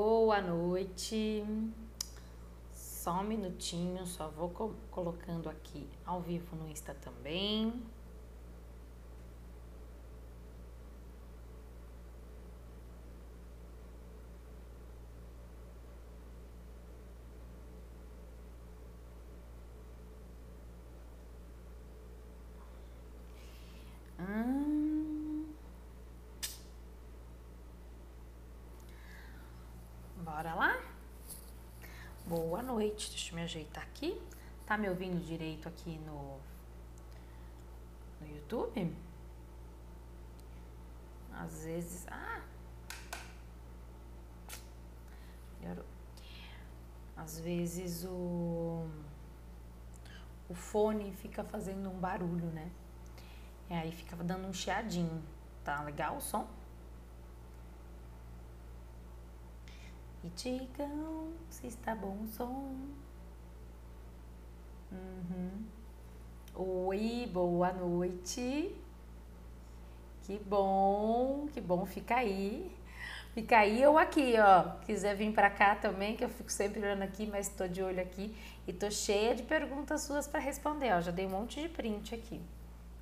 Boa noite. Só um minutinho, só vou co colocando aqui ao vivo no Insta também. Hum. Bora lá? Boa noite, deixa eu me ajeitar aqui. Tá me ouvindo direito aqui no, no YouTube? Às vezes. Ah! Melhorou. Às vezes o, o fone fica fazendo um barulho, né? E aí fica dando um chiadinho. Tá legal o som? E digam se está bom o som. Uhum. Oi, boa noite. Que bom, que bom, fica aí. Fica aí ou aqui, ó. Quiser vir para cá também, que eu fico sempre olhando aqui, mas estou de olho aqui e tô cheia de perguntas suas para responder, ó. Já dei um monte de print aqui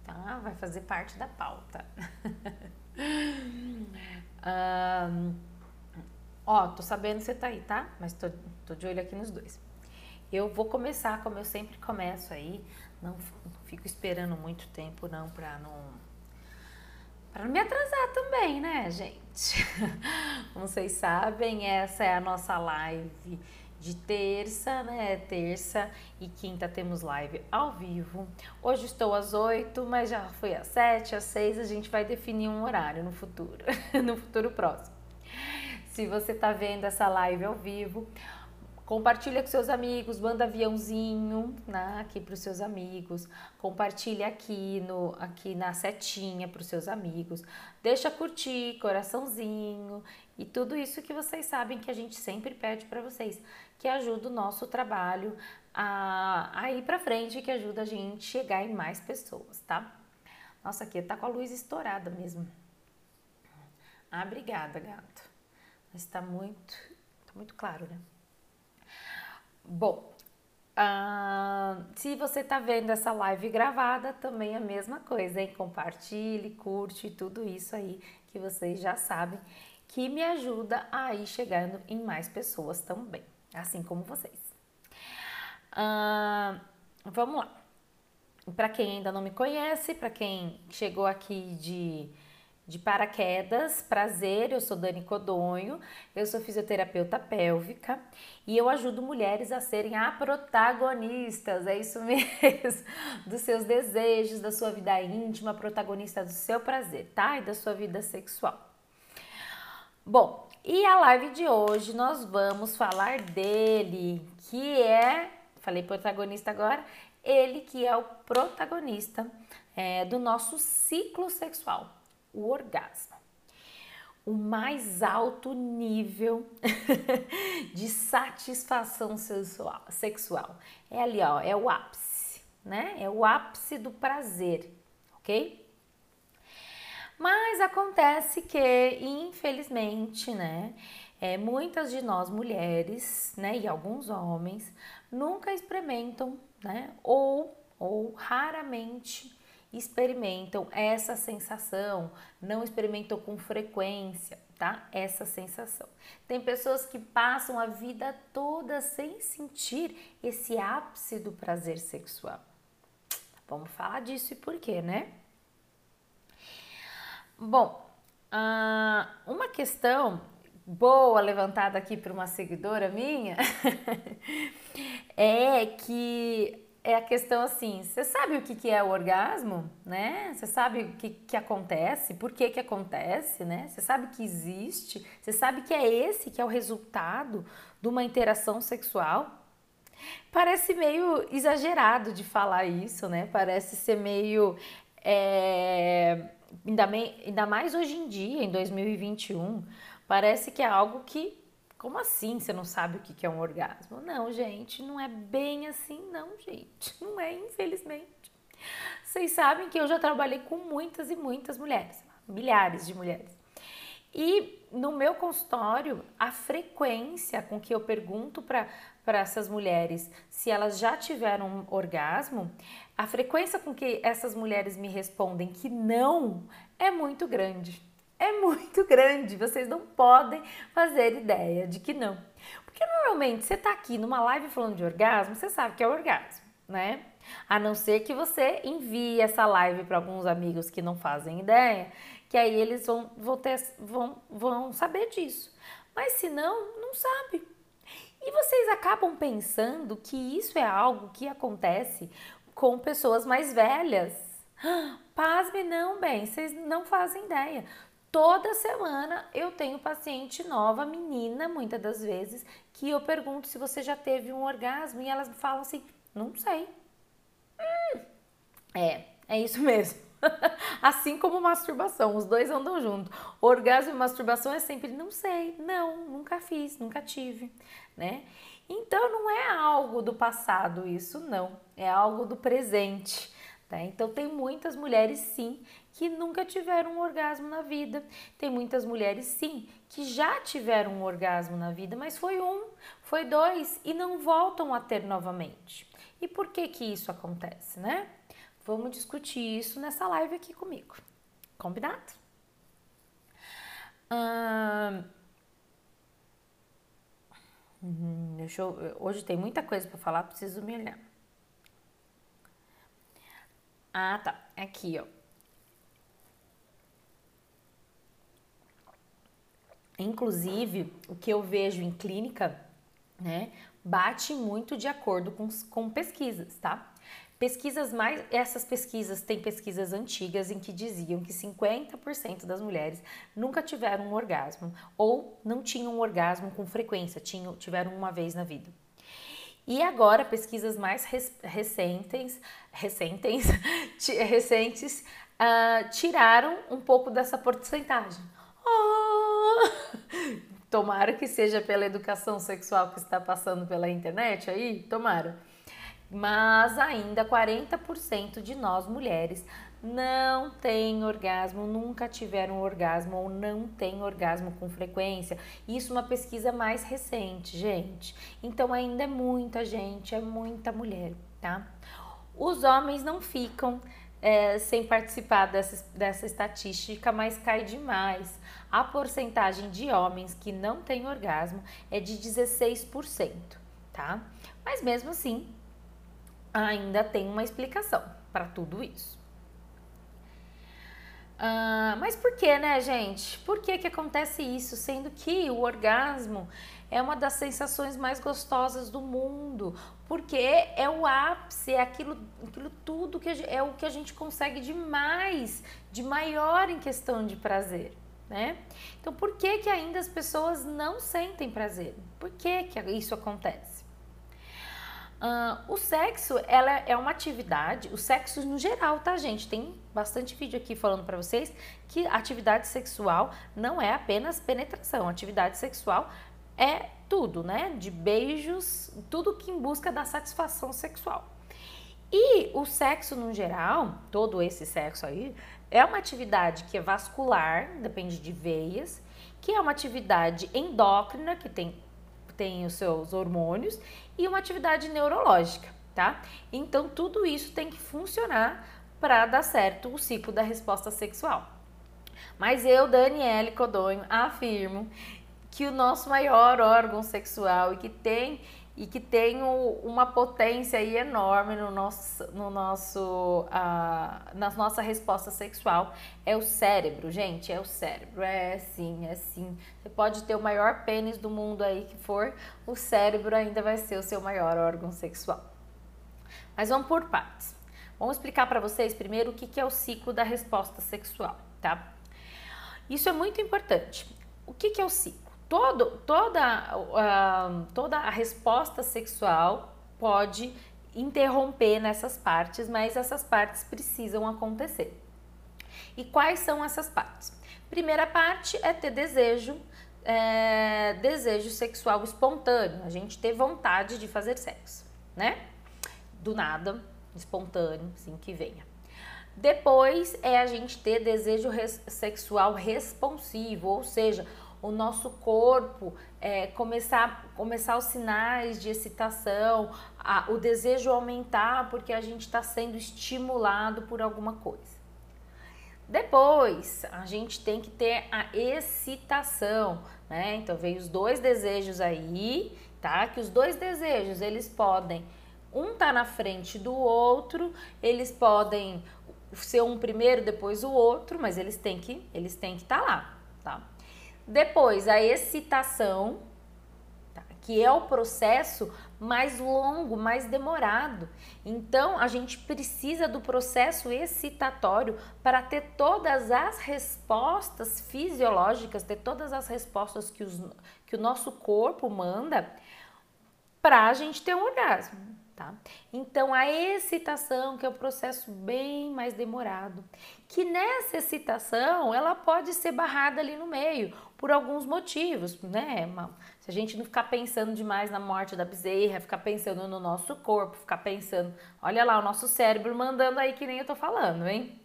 tá? Vai fazer parte da pauta. um, ó, tô sabendo que você tá aí, tá? Mas tô, tô de olho aqui nos dois. Eu vou começar como eu sempre começo aí, não, fico esperando muito tempo não para não para não me atrasar também, né, gente? Como vocês sabem, essa é a nossa live de terça, né? Terça e quinta temos live ao vivo. Hoje estou às 8, mas já foi às 7, às 6, a gente vai definir um horário no futuro, no futuro próximo. Se você está vendo essa live ao vivo, Compartilha com seus amigos, manda aviãozinho né, aqui para os seus amigos. Compartilha aqui, no, aqui na setinha para os seus amigos. Deixa curtir, coraçãozinho e tudo isso que vocês sabem que a gente sempre pede para vocês, que ajuda o nosso trabalho a, a ir para frente, que ajuda a gente chegar em mais pessoas, tá? Nossa, aqui tá com a luz estourada mesmo. Ah, obrigada, gato. Mas tá muito, tá muito claro, né? Bom, uh, se você está vendo essa live gravada, também é a mesma coisa, hein? Compartilhe, curte tudo isso aí que vocês já sabem, que me ajuda a ir chegando em mais pessoas também, assim como vocês. Uh, vamos lá. Para quem ainda não me conhece, para quem chegou aqui de de paraquedas. Prazer, eu sou Dani Codonho, eu sou fisioterapeuta pélvica e eu ajudo mulheres a serem a protagonistas, é isso mesmo, dos seus desejos, da sua vida íntima, protagonista do seu prazer, tá? E da sua vida sexual. Bom, e a live de hoje nós vamos falar dele, que é, falei protagonista agora, ele que é o protagonista é, do nosso ciclo sexual o orgasmo. O mais alto nível de satisfação sexual. É ali, ó, é o ápice, né? É o ápice do prazer, ok? Mas acontece que, infelizmente, né, é, muitas de nós mulheres, né, e alguns homens, nunca experimentam, né, ou, ou raramente experimentam essa sensação, não experimentam com frequência, tá? Essa sensação. Tem pessoas que passam a vida toda sem sentir esse ápice do prazer sexual. Vamos falar disso e por quê, né? Bom, uma questão boa levantada aqui por uma seguidora minha é que é a questão assim, você sabe o que, que é o orgasmo, né? Você sabe o que, que acontece, por que, que acontece, né? Você sabe que existe, você sabe que é esse que é o resultado de uma interação sexual. Parece meio exagerado de falar isso, né? Parece ser meio. É, ainda, ainda mais hoje em dia, em 2021, parece que é algo que como assim você não sabe o que é um orgasmo? Não, gente, não é bem assim, não, gente. Não é, infelizmente. Vocês sabem que eu já trabalhei com muitas e muitas mulheres, milhares de mulheres. E no meu consultório, a frequência com que eu pergunto para essas mulheres se elas já tiveram um orgasmo, a frequência com que essas mulheres me respondem que não é muito grande. É muito grande, vocês não podem fazer ideia de que não. Porque normalmente você está aqui numa live falando de orgasmo, você sabe que é orgasmo, né? A não ser que você envie essa live para alguns amigos que não fazem ideia, que aí eles vão, vão, ter, vão, vão saber disso. Mas se não, não sabe. E vocês acabam pensando que isso é algo que acontece com pessoas mais velhas. Pasme não, bem, vocês não fazem ideia. Toda semana eu tenho paciente nova, menina, muitas das vezes, que eu pergunto se você já teve um orgasmo e elas falam assim: não sei. Hum, é, é isso mesmo. assim como masturbação, os dois andam juntos. Orgasmo e masturbação é sempre não sei, não, nunca fiz, nunca tive, né? Então não é algo do passado isso, não, é algo do presente. Tá? Então tem muitas mulheres sim que nunca tiveram um orgasmo na vida. Tem muitas mulheres sim que já tiveram um orgasmo na vida, mas foi um, foi dois e não voltam a ter novamente. E por que que isso acontece, né? Vamos discutir isso nessa live aqui comigo. Combinado? Hum, eu, hoje tem muita coisa para falar, preciso me olhar. Ah, tá. Aqui, ó. Inclusive, o que eu vejo em clínica, né, bate muito de acordo com, com pesquisas, tá? Pesquisas mais. Essas pesquisas têm pesquisas antigas em que diziam que 50% das mulheres nunca tiveram um orgasmo ou não tinham um orgasmo com frequência, tinham, tiveram uma vez na vida. E agora, pesquisas mais recentes, recentes, recentes uh, tiraram um pouco dessa porcentagem. Oh! Tomara que seja pela educação sexual que está passando pela internet aí, tomara. Mas ainda 40% de nós mulheres não têm orgasmo, nunca tiveram orgasmo ou não têm orgasmo com frequência. Isso é uma pesquisa mais recente, gente. Então ainda é muita gente, é muita mulher, tá? Os homens não ficam é, sem participar dessa, dessa estatística, mas cai demais. A porcentagem de homens que não têm orgasmo é de 16%, tá? Mas mesmo assim, ainda tem uma explicação para tudo isso. Ah, mas por que, né, gente? Por que, que acontece isso? Sendo que o orgasmo é uma das sensações mais gostosas do mundo, porque é o ápice, é aquilo, aquilo tudo que é o que a gente consegue de mais, de maior em questão de prazer, né? Então, por que que ainda as pessoas não sentem prazer? Por que que isso acontece? Uh, o sexo, ela é uma atividade, o sexo no geral, tá, gente? Tem bastante vídeo aqui falando para vocês que atividade sexual não é apenas penetração, atividade sexual é tudo, né? De beijos, tudo que em busca da satisfação sexual. E o sexo no geral, todo esse sexo aí, é uma atividade que é vascular, depende de veias, que é uma atividade endócrina, que tem tem os seus hormônios e uma atividade neurológica, tá? Então tudo isso tem que funcionar para dar certo o ciclo da resposta sexual. Mas eu, Daniele Codonho, afirmo que o nosso maior órgão sexual e que tem e que tem uma potência enorme no nosso, no nosso, uh, na nossa resposta sexual é o cérebro, gente, é o cérebro, é sim, é sim. Você pode ter o maior pênis do mundo aí que for, o cérebro ainda vai ser o seu maior órgão sexual. Mas vamos por partes. Vamos explicar para vocês primeiro o que, que é o ciclo da resposta sexual, tá? Isso é muito importante. O que, que é o ciclo? Todo, toda, uh, toda a resposta sexual pode interromper nessas partes, mas essas partes precisam acontecer. E quais são essas partes? Primeira parte é ter desejo, é, desejo sexual espontâneo, a gente ter vontade de fazer sexo, né? Do nada, espontâneo, assim que venha. Depois é a gente ter desejo res sexual responsivo, ou seja, o nosso corpo é, começar, começar os sinais de excitação, a, o desejo aumentar porque a gente está sendo estimulado por alguma coisa. Depois, a gente tem que ter a excitação, né? Então, vem os dois desejos aí, tá? Que os dois desejos, eles podem, um tá na frente do outro, eles podem ser um primeiro, depois o outro, mas eles têm que eles têm que estar tá lá, tá? Depois, a excitação, tá? que é o processo mais longo, mais demorado. Então, a gente precisa do processo excitatório para ter todas as respostas fisiológicas, ter todas as respostas que, os, que o nosso corpo manda para a gente ter um orgasmo tá? Então a excitação, que é um processo bem mais demorado, que nessa excitação ela pode ser barrada ali no meio por alguns motivos, né? Se a gente não ficar pensando demais na morte da bezerra, ficar pensando no nosso corpo, ficar pensando, olha lá o nosso cérebro mandando aí que nem eu tô falando, hein?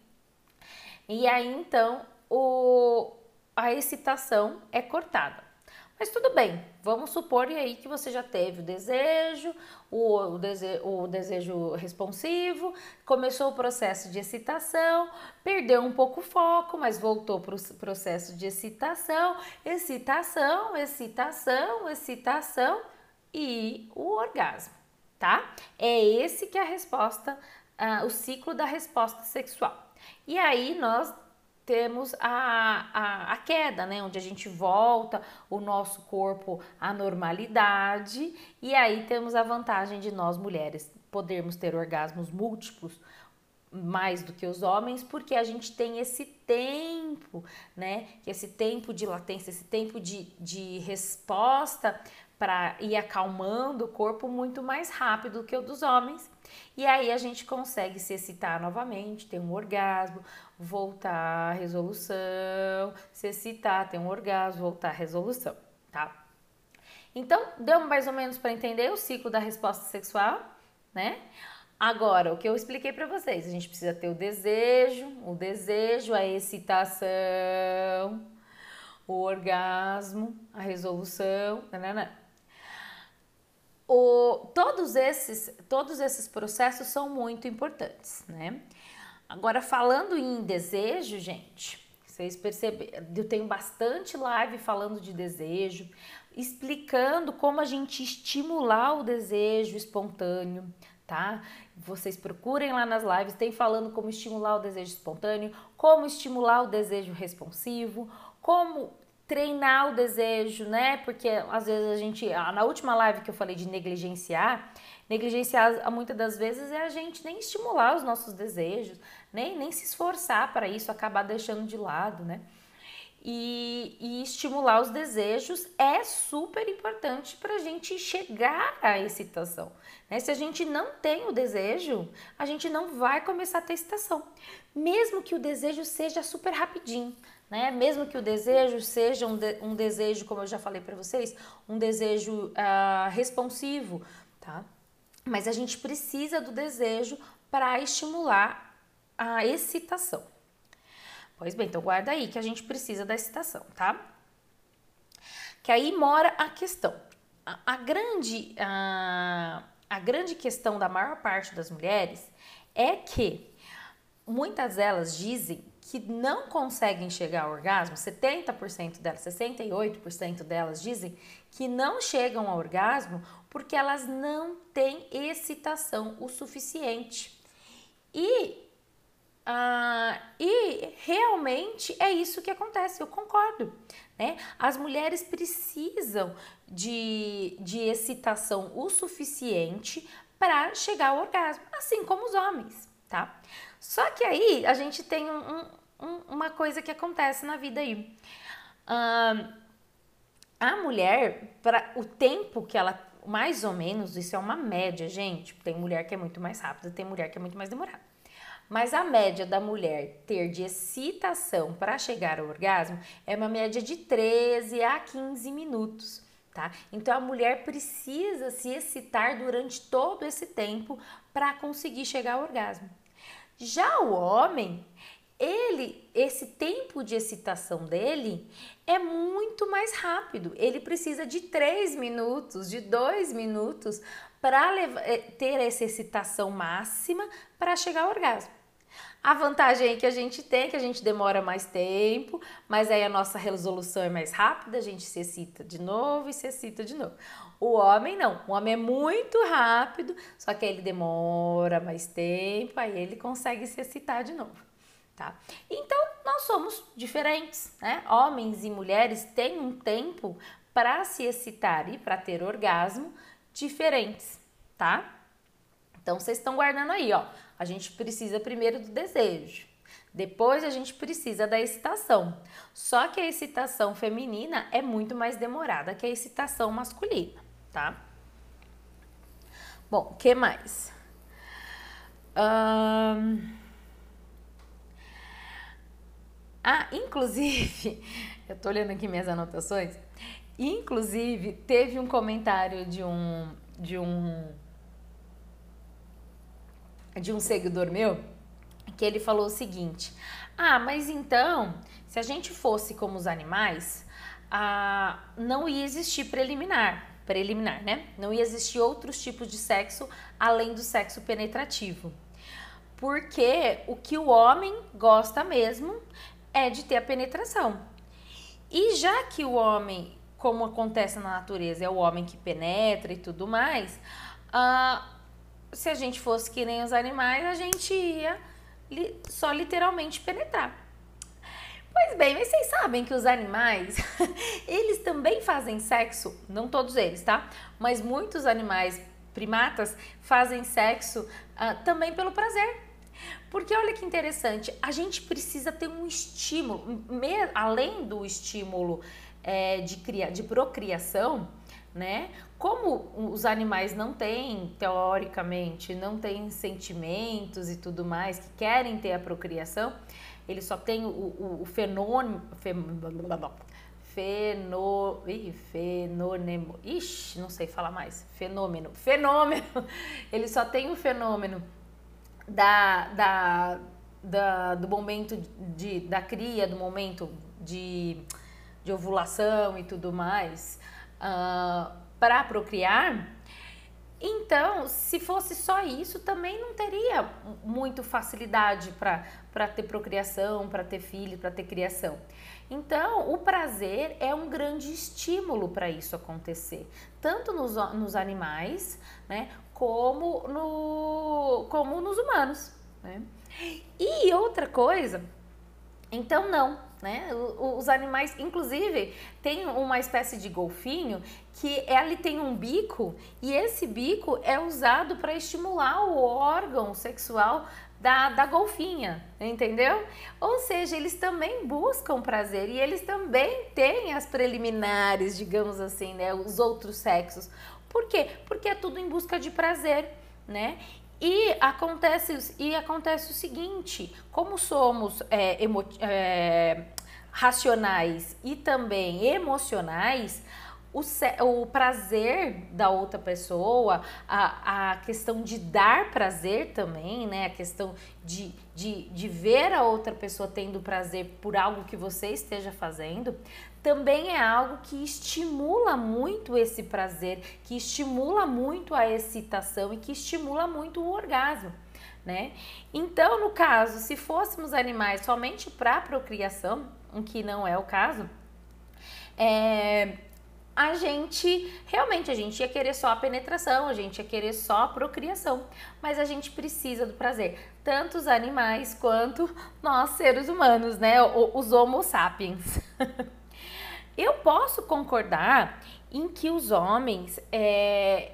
E aí então o, a excitação é cortada. Mas tudo bem, vamos supor e aí que você já teve o desejo, o, o, dese, o desejo responsivo, começou o processo de excitação, perdeu um pouco o foco, mas voltou para o processo de excitação, excitação, excitação, excitação e o orgasmo, tá? É esse que é a resposta, uh, o ciclo da resposta sexual. E aí nós temos a, a, a, queda, né? Onde a gente volta o nosso corpo à normalidade, e aí temos a vantagem de nós mulheres podermos ter orgasmos múltiplos mais do que os homens, porque a gente tem esse tempo, né? Esse tempo de latência, esse tempo de, de resposta para ir acalmando o corpo muito mais rápido do que o dos homens. E aí a gente consegue se excitar novamente, ter um orgasmo, voltar à resolução, se excitar, ter um orgasmo, voltar à resolução, tá? Então, deu mais ou menos para entender o ciclo da resposta sexual, né? Agora, o que eu expliquei para vocês, a gente precisa ter o desejo, o desejo, a excitação, o orgasmo, a resolução, nanana. O, todos, esses, todos esses processos são muito importantes, né? Agora, falando em desejo, gente, vocês perceberam, eu tenho bastante live falando de desejo, explicando como a gente estimular o desejo espontâneo, tá? Vocês procurem lá nas lives, tem falando como estimular o desejo espontâneo, como estimular o desejo responsivo, como treinar o desejo, né? Porque às vezes a gente, na última live que eu falei de negligenciar, negligenciar muitas das vezes é a gente nem estimular os nossos desejos, nem, nem se esforçar para isso, acabar deixando de lado, né? E, e, estimular os desejos é super importante para a gente chegar à excitação. Né? Se a gente não tem o desejo, a gente não vai começar a ter excitação, mesmo que o desejo seja super rapidinho né? Mesmo que o desejo seja um, de, um desejo, como eu já falei para vocês, um desejo uh, responsivo, tá? Mas a gente precisa do desejo para estimular a excitação. Pois bem, então guarda aí que a gente precisa da excitação, tá? Que aí mora a questão. A, a grande, a, a grande questão da maior parte das mulheres é que muitas delas dizem que não conseguem chegar ao orgasmo, 70% delas, 68% delas dizem que não chegam ao orgasmo porque elas não têm excitação o suficiente. E, uh, e realmente é isso que acontece, eu concordo. Né? As mulheres precisam de, de excitação o suficiente para chegar ao orgasmo, assim como os homens, tá? Só que aí a gente tem um, um, uma coisa que acontece na vida aí. A mulher, para o tempo que ela, mais ou menos, isso é uma média, gente. Tem mulher que é muito mais rápida, tem mulher que é muito mais demorada. Mas a média da mulher ter de excitação para chegar ao orgasmo é uma média de 13 a 15 minutos, tá? Então a mulher precisa se excitar durante todo esse tempo para conseguir chegar ao orgasmo. Já o homem, ele, esse tempo de excitação dele é muito mais rápido. Ele precisa de três minutos, de dois minutos para eh, ter essa excitação máxima para chegar ao orgasmo. A vantagem que a gente tem é que a gente demora mais tempo, mas aí a nossa resolução é mais rápida, a gente se excita de novo e se excita de novo. O homem não, o homem é muito rápido, só que ele demora mais tempo, aí ele consegue se excitar de novo, tá? Então, nós somos diferentes, né? Homens e mulheres têm um tempo para se excitar e para ter orgasmo diferentes, tá? Então, vocês estão guardando aí, ó. A gente precisa primeiro do desejo. Depois a gente precisa da excitação. Só que a excitação feminina é muito mais demorada que a excitação masculina, tá? Bom, o que mais? Um... Ah, inclusive, eu tô olhando aqui minhas anotações. Inclusive, teve um comentário de um de um de um seguidor meu que ele falou o seguinte: Ah, mas então, se a gente fosse como os animais, ah, não ia existir preliminar, preliminar, né? Não ia existir outros tipos de sexo além do sexo penetrativo. Porque o que o homem gosta mesmo é de ter a penetração. E já que o homem, como acontece na natureza, é o homem que penetra e tudo mais, ah, se a gente fosse que nem os animais, a gente ia li só literalmente penetrar. Pois bem, mas vocês sabem que os animais, eles também fazem sexo, não todos eles, tá? Mas muitos animais primatas fazem sexo uh, também pelo prazer. Porque olha que interessante, a gente precisa ter um estímulo, além do estímulo é, de, cria, de procriação, né? Como os animais não têm, teoricamente, não têm sentimentos e tudo mais, que querem ter a procriação, eles só têm o, o, o fenômeno. Feno, ih, fenômeno, ixi, não sei falar mais, fenômeno, fenômeno, ele só tem o fenômeno da, da, da, do momento de, da cria, do momento de, de ovulação e tudo mais, uh, para procriar, então, se fosse só isso, também não teria muito facilidade para ter procriação, para ter filho, para ter criação. Então, o prazer é um grande estímulo para isso acontecer, tanto nos, nos animais, né, como, no, como nos humanos. Né? E outra coisa, então não, né? Os animais, inclusive, tem uma espécie de golfinho que ele tem um bico e esse bico é usado para estimular o órgão sexual da, da golfinha, entendeu? Ou seja, eles também buscam prazer e eles também têm as preliminares, digamos assim, né? Os outros sexos. Por quê? Porque é tudo em busca de prazer, né? E acontece, e acontece o seguinte: como somos é, emo, é, racionais e também emocionais, o, o, prazer da outra pessoa, a, a questão de dar prazer também, né? A questão de, de, de ver a outra pessoa tendo prazer por algo que você esteja fazendo, também é algo que estimula muito esse prazer, que estimula muito a excitação e que estimula muito o orgasmo. Né? Então, no caso, se fôssemos animais somente para procriação, o que não é o caso, é, a gente realmente a gente ia querer só a penetração, a gente ia querer só a procriação, mas a gente precisa do prazer, tanto os animais quanto nós seres humanos, né? Os Homo sapiens. Eu posso concordar em que os homens, é,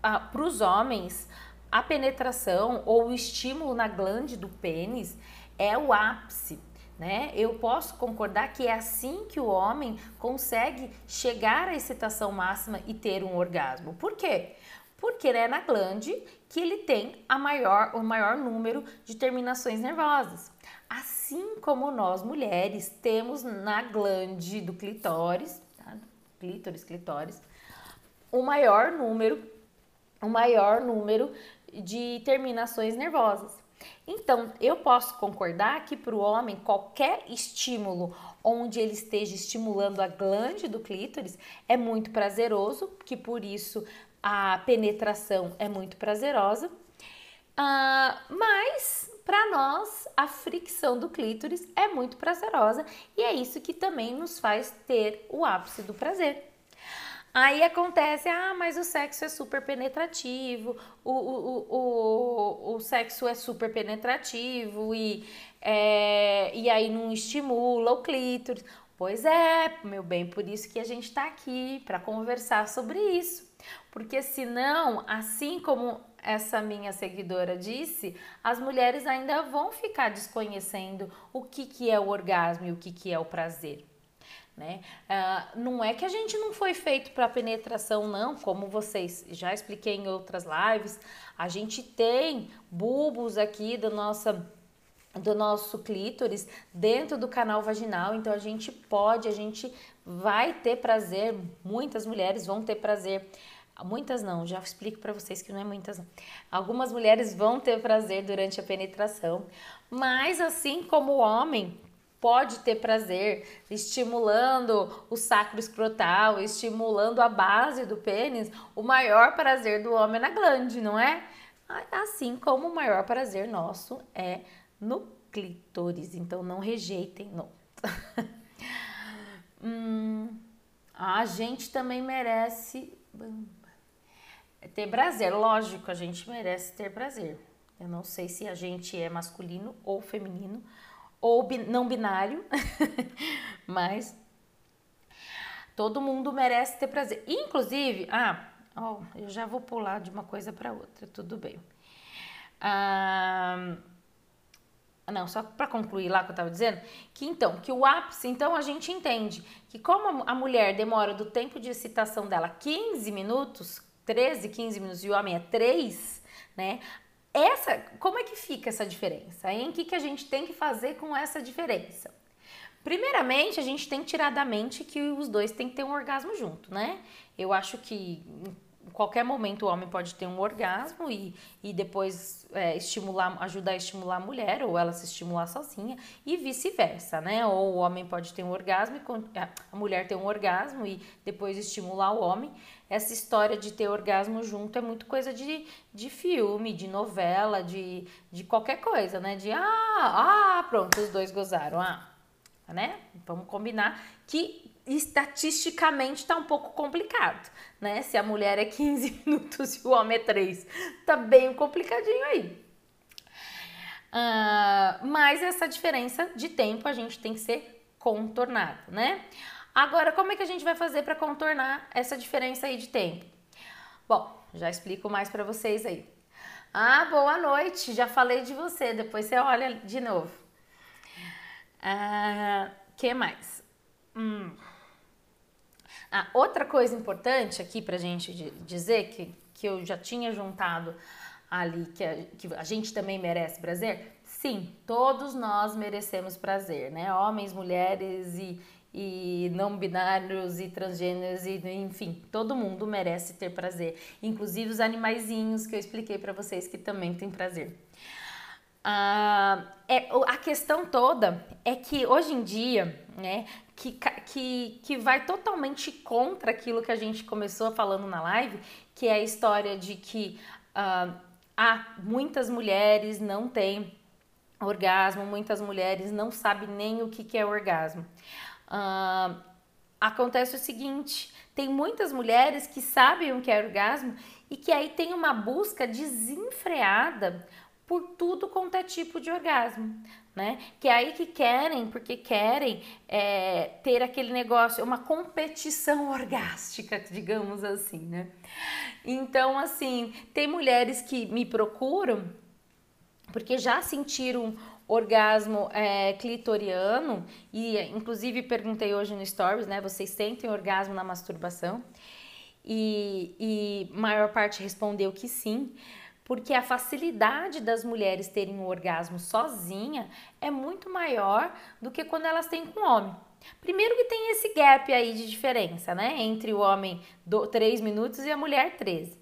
para os homens, a penetração ou o estímulo na glande do pênis é o ápice. Né? Eu posso concordar que é assim que o homem consegue chegar à excitação máxima e ter um orgasmo. Por quê? Porque é na glande que ele tem a maior, o maior número de terminações nervosas. Assim como nós mulheres temos na glande do clitóris, tá? clítoris, clitóris, o maior número, o maior número de terminações nervosas. Então, eu posso concordar que para o homem, qualquer estímulo onde ele esteja estimulando a glande do clítoris é muito prazeroso, que por isso a penetração é muito prazerosa. Uh, mas para nós a fricção do clítoris é muito prazerosa e é isso que também nos faz ter o ápice do prazer. Aí acontece, ah, mas o sexo é super penetrativo, o, o, o, o, sexo é super penetrativo e, é, e aí não estimula o clítoris. Pois é, meu bem, por isso que a gente está aqui para conversar sobre isso. Porque senão, assim como essa minha seguidora disse, as mulheres ainda vão ficar desconhecendo o que, que é o orgasmo e o que, que é o prazer. Né? Uh, não é que a gente não foi feito para penetração, não, como vocês já expliquei em outras lives, a gente tem bulbos aqui da nossa do nosso clítoris dentro do canal vaginal, então a gente pode, a gente vai ter prazer, muitas mulheres vão ter prazer. Muitas não, já explico para vocês que não é muitas não. Algumas mulheres vão ter prazer durante a penetração, mas assim como o homem pode ter prazer estimulando o sacro escrotal, estimulando a base do pênis, o maior prazer do homem é na glande, não é? Assim como o maior prazer nosso é no clítoris. Então não rejeitem, não. hum, a gente também merece ter prazer. Lógico, a gente merece ter prazer. Eu não sei se a gente é masculino ou feminino ou não binário, mas todo mundo merece ter prazer. Inclusive, ah, oh, eu já vou pular de uma coisa para outra, tudo bem. Ah, não, só para concluir lá que eu estava dizendo, que então, que o ápice, então a gente entende que como a mulher demora do tempo de excitação dela 15 minutos, 13, 15 minutos e o homem é 3, né? Essa, como é que fica essa diferença? Em que, que a gente tem que fazer com essa diferença? Primeiramente, a gente tem que tirar da mente que os dois têm que ter um orgasmo junto, né? Eu acho que em qualquer momento o homem pode ter um orgasmo e, e depois é, estimular, ajudar a estimular a mulher, ou ela se estimular sozinha, e vice-versa, né? Ou o homem pode ter um orgasmo e a mulher ter um orgasmo e depois estimular o homem. Essa história de ter orgasmo junto é muito coisa de, de filme, de novela, de, de qualquer coisa, né? De ah, ah, pronto, os dois gozaram, ah, né? Vamos combinar que estatisticamente está um pouco complicado, né? Se a mulher é 15 minutos e o homem é 3, tá bem complicadinho aí. Uh, mas essa diferença de tempo a gente tem que ser contornada, né? Agora, como é que a gente vai fazer para contornar essa diferença aí de tempo? Bom, já explico mais para vocês aí. Ah, boa noite, já falei de você, depois você olha de novo. Ah, que mais? Hum. Ah, outra coisa importante aqui para a gente dizer que, que eu já tinha juntado ali, que a, que a gente também merece prazer. Sim, todos nós merecemos prazer, né? Homens, mulheres e, e não binários e transgêneros e enfim, todo mundo merece ter prazer, inclusive os animaizinhos que eu expliquei para vocês que também têm prazer. Ah, é, a questão toda é que hoje em dia, né, que, que, que vai totalmente contra aquilo que a gente começou falando na live, que é a história de que uh, há muitas mulheres não têm orgasmo, muitas mulheres não sabem nem o que, que é orgasmo. Uh, acontece o seguinte: tem muitas mulheres que sabem o que é orgasmo e que aí tem uma busca desenfreada por tudo quanto é tipo de orgasmo né? Que é aí que querem, porque querem é, ter aquele negócio, uma competição orgástica, digamos assim, né? Então, assim, tem mulheres que me procuram porque já sentiram orgasmo é, clitoriano e inclusive perguntei hoje no stories, né? Vocês sentem orgasmo na masturbação? E, e maior parte respondeu que sim porque a facilidade das mulheres terem um orgasmo sozinha é muito maior do que quando elas têm com o homem. Primeiro que tem esse gap aí de diferença, né? Entre o homem do 3 minutos e a mulher 13.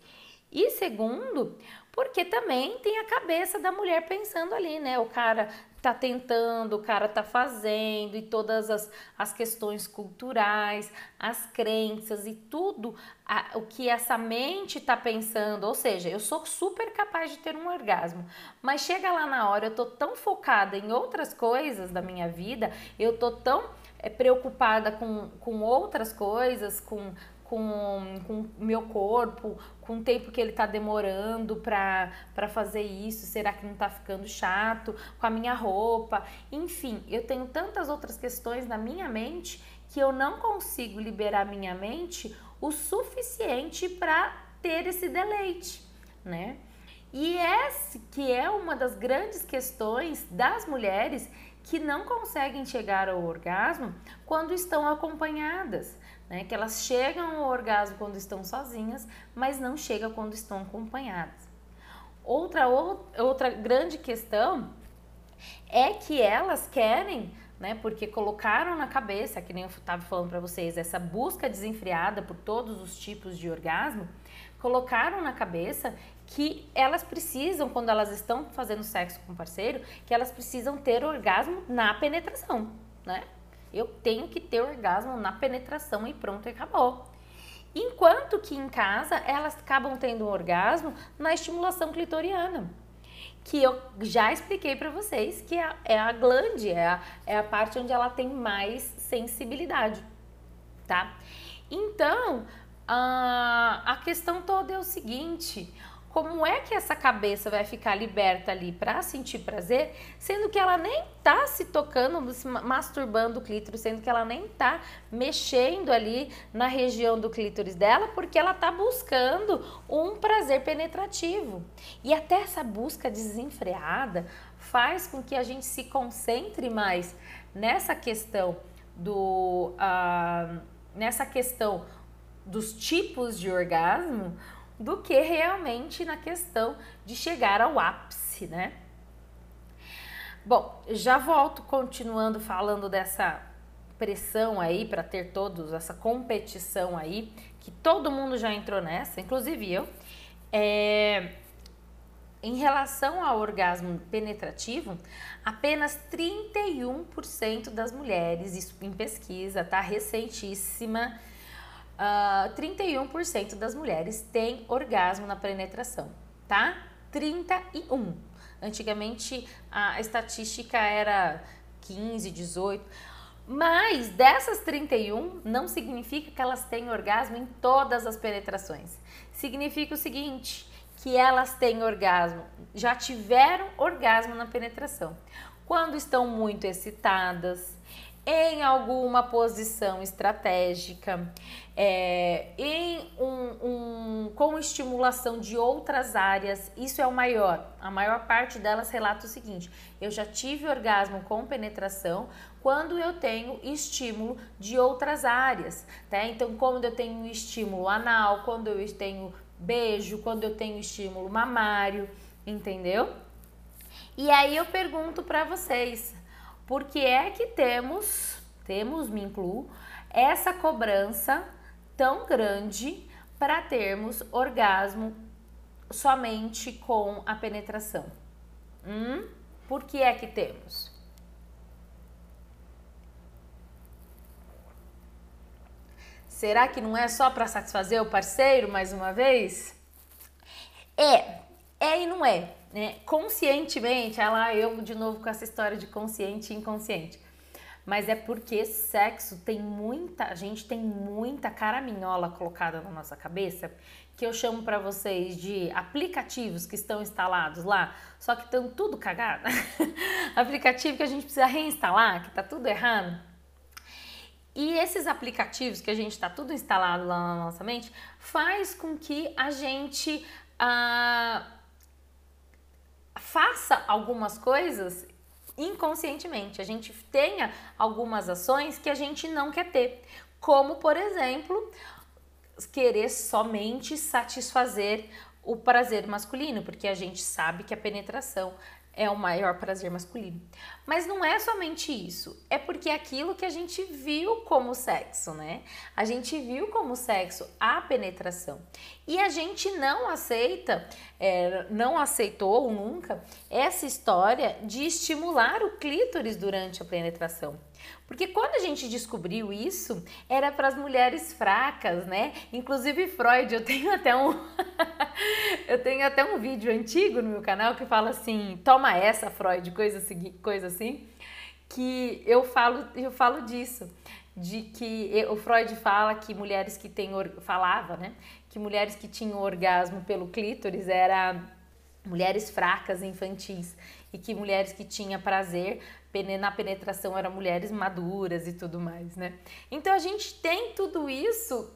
E segundo, Porque também tem a cabeça da mulher pensando ali, né? O cara tá tentando, o cara tá fazendo, e todas as, as questões culturais, as crenças e tudo a, o que essa mente tá pensando. Ou seja, eu sou super capaz de ter um orgasmo, mas chega lá na hora, eu tô tão focada em outras coisas da minha vida, eu tô tão é, preocupada com, com outras coisas, com com, o meu corpo, com o tempo que ele está demorando para fazer isso, será que não está ficando chato, com a minha roupa, enfim, eu tenho tantas outras questões na minha mente que eu não consigo liberar minha mente o suficiente para ter esse deleite, né? E esse que é uma das grandes questões das mulheres que não conseguem chegar ao orgasmo quando estão acompanhadas né? Que elas chegam ao orgasmo quando estão sozinhas, mas não chegam quando estão acompanhadas. Outra, outra grande questão é que elas querem, né? Porque colocaram na cabeça, que nem eu estava falando para vocês, essa busca desenfreada por todos os tipos de orgasmo, colocaram na cabeça que elas precisam, quando elas estão fazendo sexo com o parceiro, que elas precisam ter orgasmo na penetração, né? Eu tenho que ter orgasmo na penetração e pronto, acabou. Enquanto que em casa elas acabam tendo orgasmo na estimulação clitoriana, que eu já expliquei para vocês que é, é a glande, é a, é a parte onde ela tem mais sensibilidade, tá? Então, a, a questão toda é o seguinte: como é que essa cabeça vai ficar liberta ali para sentir prazer, sendo que ela nem tá se tocando, se masturbando o clítoris, sendo que ela nem tá mexendo ali na região do clítoris dela, porque ela tá buscando um prazer penetrativo. E até essa busca desenfreada faz com que a gente se concentre mais nessa questão do uh, nessa questão dos tipos de orgasmo do que realmente na questão de chegar ao ápice, né? Bom, já volto continuando falando dessa pressão aí para ter todos, essa competição aí, que todo mundo já entrou nessa, inclusive eu. É, em relação ao orgasmo penetrativo, apenas 31% das mulheres, isso em pesquisa, tá recentíssima, uh, ah, 31% das mulheres têm orgasmo na penetração, tá? 31. Antigamente a estatística era 15, 18. Mas dessas 31 não significa que elas têm orgasmo em todas as penetrações. Significa o seguinte, que elas têm orgasmo, já tiveram orgasmo na penetração. Quando estão muito excitadas, em alguma posição estratégica, é, em um, um, com estimulação de outras áreas, isso é o maior. A maior parte delas relata o seguinte: eu já tive orgasmo com penetração quando eu tenho estímulo de outras áreas, tá? Então, quando eu tenho estímulo anal, quando eu tenho beijo, quando eu tenho estímulo mamário, entendeu? E aí eu pergunto para vocês, por que é que temos, temos, me incluo, essa cobrança tão grande para termos orgasmo somente com a penetração? Hum? Por que é que temos? Será que não é só para satisfazer o parceiro mais uma vez? É, é e não é né, conscientemente, ela eu de novo com essa história de consciente e inconsciente. Mas é porque sexo tem muita, a gente tem muita caraminhola colocada na nossa cabeça, que eu chamo para vocês de aplicativos que estão instalados lá, só que estão tudo cagado. Aplicativo que a gente precisa reinstalar, que tá tudo errado. E esses aplicativos que a gente está tudo instalado lá na nossa mente, faz com que a gente ah, faça algumas coisas inconscientemente. A gente tenha algumas ações que a gente não quer ter, como por exemplo, querer somente satisfazer o prazer masculino, porque a gente sabe que a penetração é o maior prazer masculino. Mas não é somente isso, é porque aquilo que a gente viu como sexo, né? A gente viu como sexo a penetração. E a gente não aceita, é, não aceitou nunca essa história de estimular o clítoris durante a penetração. Porque quando a gente descobriu isso, era para as mulheres fracas, né? Inclusive Freud, eu tenho até um eu tenho até um vídeo antigo no meu canal que fala assim: "Toma essa, Freud", coisa assim, coisa assim, que eu falo, eu falo disso, de que o Freud fala que mulheres que têm falava, né? Que mulheres que tinham orgasmo pelo clítoris era mulheres fracas infantis e que mulheres que tinham prazer na penetração eram mulheres maduras e tudo mais, né? Então a gente tem tudo isso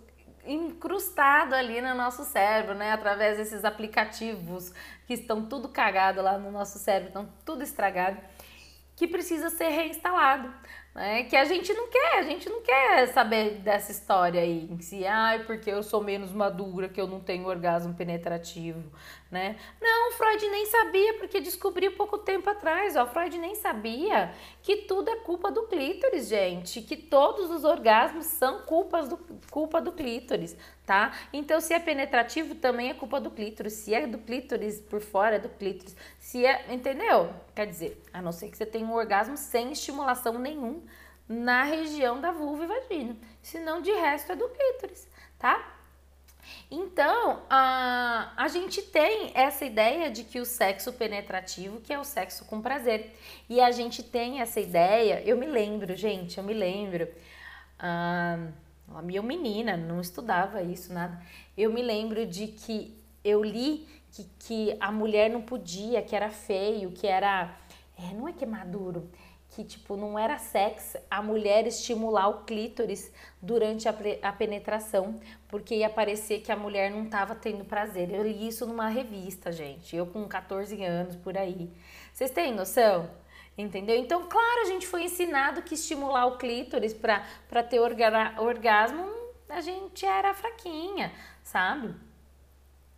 incrustado ali no nosso cérebro, né? Através desses aplicativos que estão tudo cagado lá no nosso cérebro, estão tudo estragado, que precisa ser reinstalado né? Que a gente não quer, a gente não quer saber dessa história aí em si, ai, porque eu sou menos madura, que eu não tenho orgasmo penetrativo, né? Não, Freud nem sabia, porque descobriu pouco tempo atrás, ó, Freud nem sabia que tudo é culpa do clítoris, gente, que todos os orgasmos são culpas do, culpa do clítoris, tá? Então, se é penetrativo, também é culpa do clítoris, se é do clítoris por fora, é do clítoris, se é, entendeu? Quer dizer, a não ser que você tenha um orgasmo sem estimulação nenhum na região da vulva e vagina, senão de resto é do clítoris, tá? Então, a, a gente tem essa ideia de que o sexo penetrativo, que é o sexo com prazer. E a gente tem essa ideia, eu me lembro, gente, eu me lembro. a minha menina, não estudava isso, nada. Eu me lembro de que eu li que, que a mulher não podia, que era feio, que era. É, não é que é maduro que tipo não era sexo a mulher estimular o clítoris durante a, a penetração, porque ia parecer que a mulher não estava tendo prazer. Eu li isso numa revista, gente. Eu com 14 anos por aí. Vocês têm noção? Entendeu? Então, claro, a gente foi ensinado que estimular o clítoris para ter orga orgasmo, a gente era fraquinha, sabe?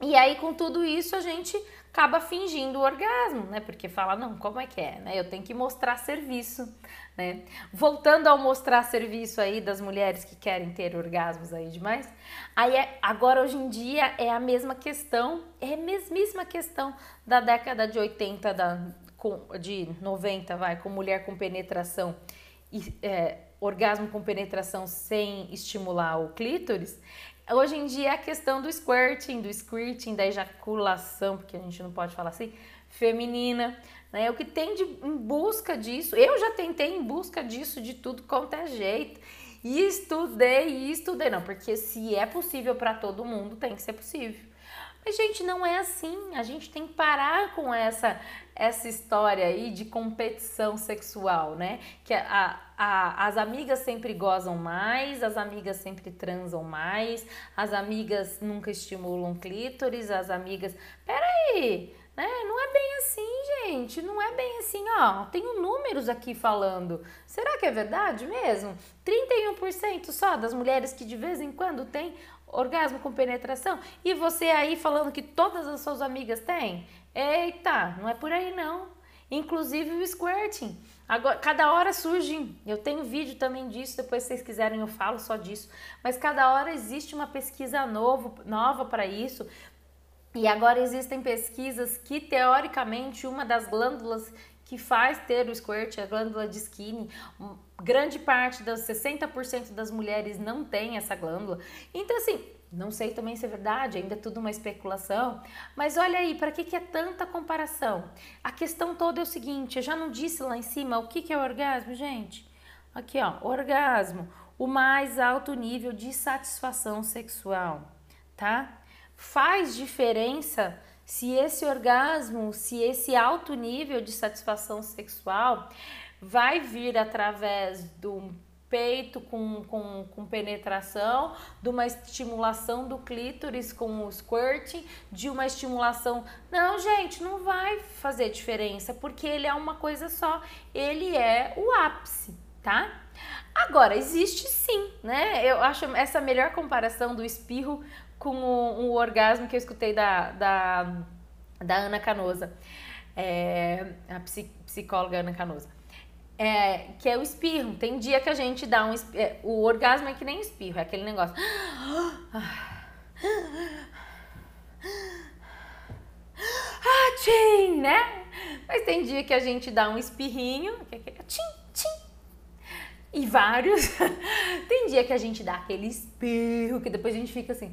E aí, com tudo isso, a gente acaba fingindo o orgasmo, né? Porque fala, não, como é que é, né? Eu tenho que mostrar serviço, né? Voltando ao mostrar serviço aí das mulheres que querem ter orgasmos aí demais, aí é, agora hoje em dia é a mesma questão, é a mesmíssima questão da década de 80, da, com, de 90, vai, com mulher com penetração e é, orgasmo com penetração sem estimular o clítoris, Hoje em dia é a questão do squirting, do squirting, da ejaculação, porque a gente não pode falar assim, feminina, né? O que tem de, em busca disso, eu já tentei em busca disso de tudo quanto é jeito. E estudei, e estudei, não, porque se é possível para todo mundo, tem que ser possível. Mas, gente, não é assim. A gente tem que parar com essa essa história aí de competição sexual, né? Que a, a, as amigas sempre gozam mais, as amigas sempre transam mais, as amigas nunca estimulam clítoris, as amigas. Peraí! Né? Não é bem assim, gente. Não é bem assim, ó. Tenho números aqui falando. Será que é verdade mesmo? 31% só das mulheres que de vez em quando têm orgasmo com penetração e você aí falando que todas as suas amigas têm? Eita, não é por aí não. Inclusive o squirting. Agora, cada hora surge, eu tenho vídeo também disso, depois se vocês quiserem eu falo só disso, mas cada hora existe uma pesquisa novo, nova para isso. E agora existem pesquisas que teoricamente uma das glândulas que faz ter o squirt, a glândula de skinny, grande parte das 60% das mulheres não tem essa glândula. Então assim, não sei também se é verdade, ainda é tudo uma especulação. Mas olha aí, para que, que é tanta comparação? A questão toda é o seguinte: eu já não disse lá em cima o que, que é orgasmo, gente? Aqui, ó, orgasmo, o mais alto nível de satisfação sexual, tá? Faz diferença se esse orgasmo, se esse alto nível de satisfação sexual vai vir através do peito com, com, com penetração, de uma estimulação do clítoris com o squirting, de uma estimulação. Não, gente, não vai fazer diferença, porque ele é uma coisa só, ele é o ápice, tá? Agora, existe sim, né? Eu acho essa melhor comparação do espirro com o, o orgasmo que eu escutei da, da, da Ana Canosa. é, a psicóloga Ana Canosa. É, que é o espirro. Tem dia que a gente dá um espirro. É, o orgasmo é que nem espirro, é aquele negócio. Ah, tchim, né? Mas tem dia que a gente dá um espirrinho, que é aquele tchim, tchim. E vários. tem dia que a gente dá aquele espirro, que depois a gente fica assim.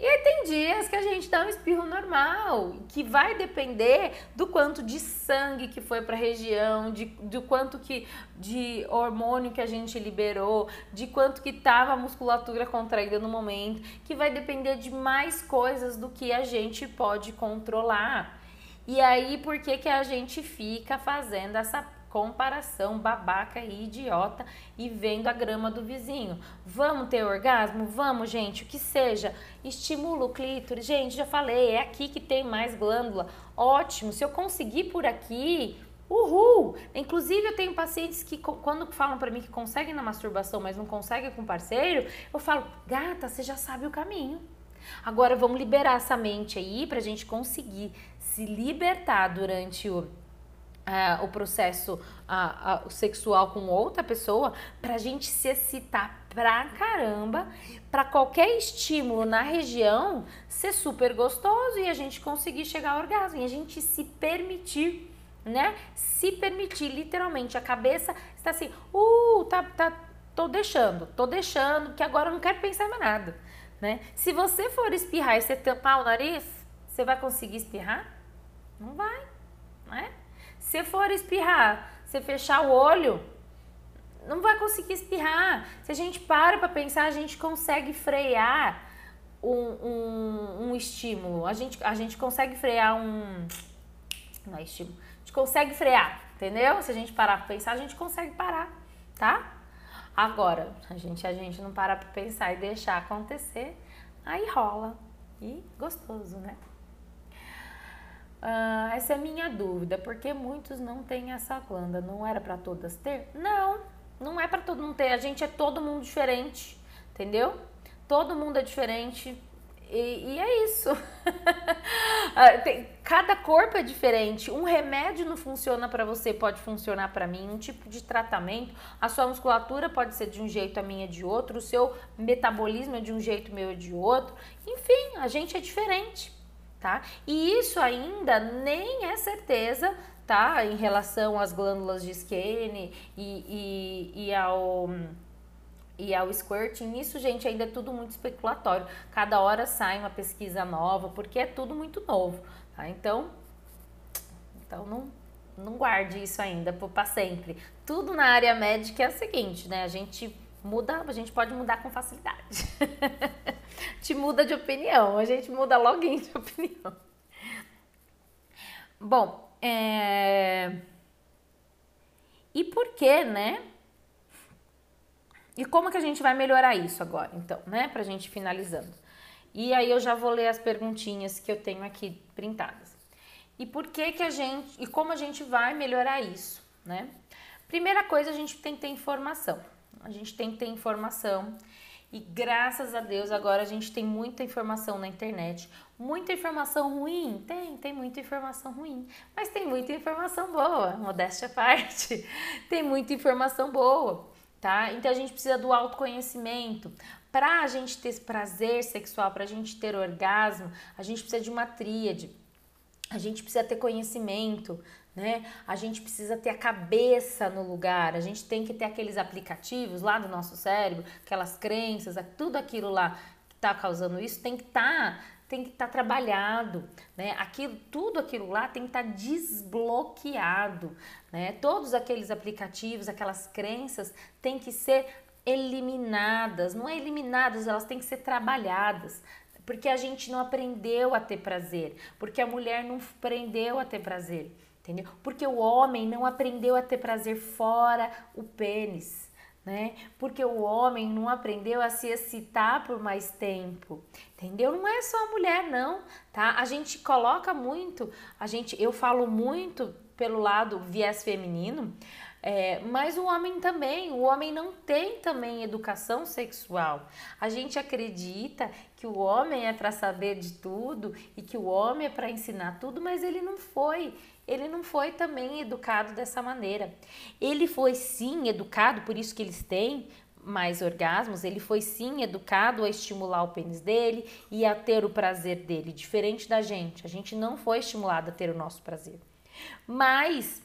E tem dias que a gente dá um espirro normal, que vai depender do quanto de sangue que foi para a região, de, do quanto que de hormônio que a gente liberou, de quanto que estava a musculatura contraída no momento, que vai depender de mais coisas do que a gente pode controlar. E aí, por que, que a gente fica fazendo essa comparação babaca e idiota e vendo a grama do vizinho. Vamos ter orgasmo? Vamos, gente, o que seja. Estimula o clítoris. Gente, já falei, é aqui que tem mais glândula. Ótimo, se eu conseguir por aqui, Uhul! Inclusive, eu tenho pacientes que, quando falam para mim que conseguem na masturbação, mas não conseguem com parceiro, eu falo, gata, você já sabe o caminho. Agora vamos liberar essa mente aí pra gente conseguir se libertar durante o uh, o processo uh, uh, sexual com outra pessoa, para a gente se excitar pra caramba, para qualquer estímulo na região ser super gostoso e a gente conseguir chegar ao orgasmo e a gente se permitir, né? Se permitir, literalmente, a cabeça está assim, uh, tá, tá, tô deixando, tô deixando, que agora eu não quero pensar mais nada, né? Se você for espirrar e você tampar o nariz, você vai conseguir espirrar? Não vai, né? Se for espirrar, você fechar o olho, não vai conseguir espirrar. Se a gente para para pensar, a gente consegue frear um, um, um, estímulo. A gente, a gente consegue frear um. Não é estímulo. A gente consegue frear, entendeu? Se a gente parar para pensar, a gente consegue parar, tá? Agora, a gente, a gente não parar para pensar e deixar acontecer, aí rola. E gostoso, né? Uh, essa é a minha dúvida, porque muitos não têm essa glândula. Não era para todas ter? Não, não é para todo mundo ter. A gente é todo mundo diferente, entendeu? Todo mundo é diferente e, e é isso. Ah, cada corpo é diferente. Um remédio não funciona para você, pode funcionar para mim. Um tipo de tratamento, a sua musculatura pode ser de um jeito, a minha é de outro. O seu metabolismo é de um jeito, meu é de outro. Enfim, a gente é diferente tá? E isso ainda nem é certeza, tá? Em relação às glândulas de Skene e, e, e ao e ao squirting, isso, gente, ainda é tudo muito especulatório. Cada hora sai uma pesquisa nova, porque é tudo muito novo, tá? Então, então não, não guarde isso ainda para sempre. Tudo na área médica é o seguinte, né? A gente muda, a gente pode mudar com facilidade. Te muda de opinião, a gente muda logo de opinião. Bom, é... e por que, né? E como que a gente vai melhorar isso agora, então, né? Pra gente finalizando. E aí eu já vou ler as perguntinhas que eu tenho aqui printadas. E por que que a gente, e como a gente vai melhorar isso, né? Primeira coisa, a gente tem que ter informação. A gente tem que ter informação. E graças a Deus agora a gente tem muita informação na internet. Muita informação ruim? Tem, tem muita informação ruim. Mas tem muita informação boa, modéstia à parte. tem muita informação boa, tá? Então a gente precisa do autoconhecimento. Para a gente ter prazer sexual, para a gente ter orgasmo, a gente precisa de uma tríade. A gente precisa ter conhecimento, né? A gente precisa ter a cabeça no lugar, a gente tem que ter aqueles aplicativos lá do nosso cérebro, aquelas crenças, tudo aquilo lá que está causando isso tem que estar tá, tem que estar tá trabalhado, né? Aquilo, tudo aquilo lá tem que estar tá desbloqueado, né? Todos aqueles aplicativos, aquelas crenças têm que ser eliminadas, não é eliminadas, elas têm que ser trabalhadas, porque a gente não aprendeu a ter prazer, porque a mulher não aprendeu a ter prazer entendeu? Porque o homem não aprendeu a ter prazer fora o pênis, né? Porque o homem não aprendeu a se excitar por mais tempo, entendeu? Não é só a mulher não, tá? A gente coloca muito, a gente, eu falo muito pelo lado viés feminino, É, mas o homem também, o homem não tem também educação sexual. A gente acredita que o homem é para saber de tudo e que o homem é para ensinar tudo, mas ele não foi. Ele não foi também educado dessa maneira. Ele foi sim educado, por isso que eles têm mais orgasmos, ele foi sim educado a estimular o pênis dele e a ter o prazer dele, diferente da gente. A gente não foi estimulado a ter o nosso prazer. Mas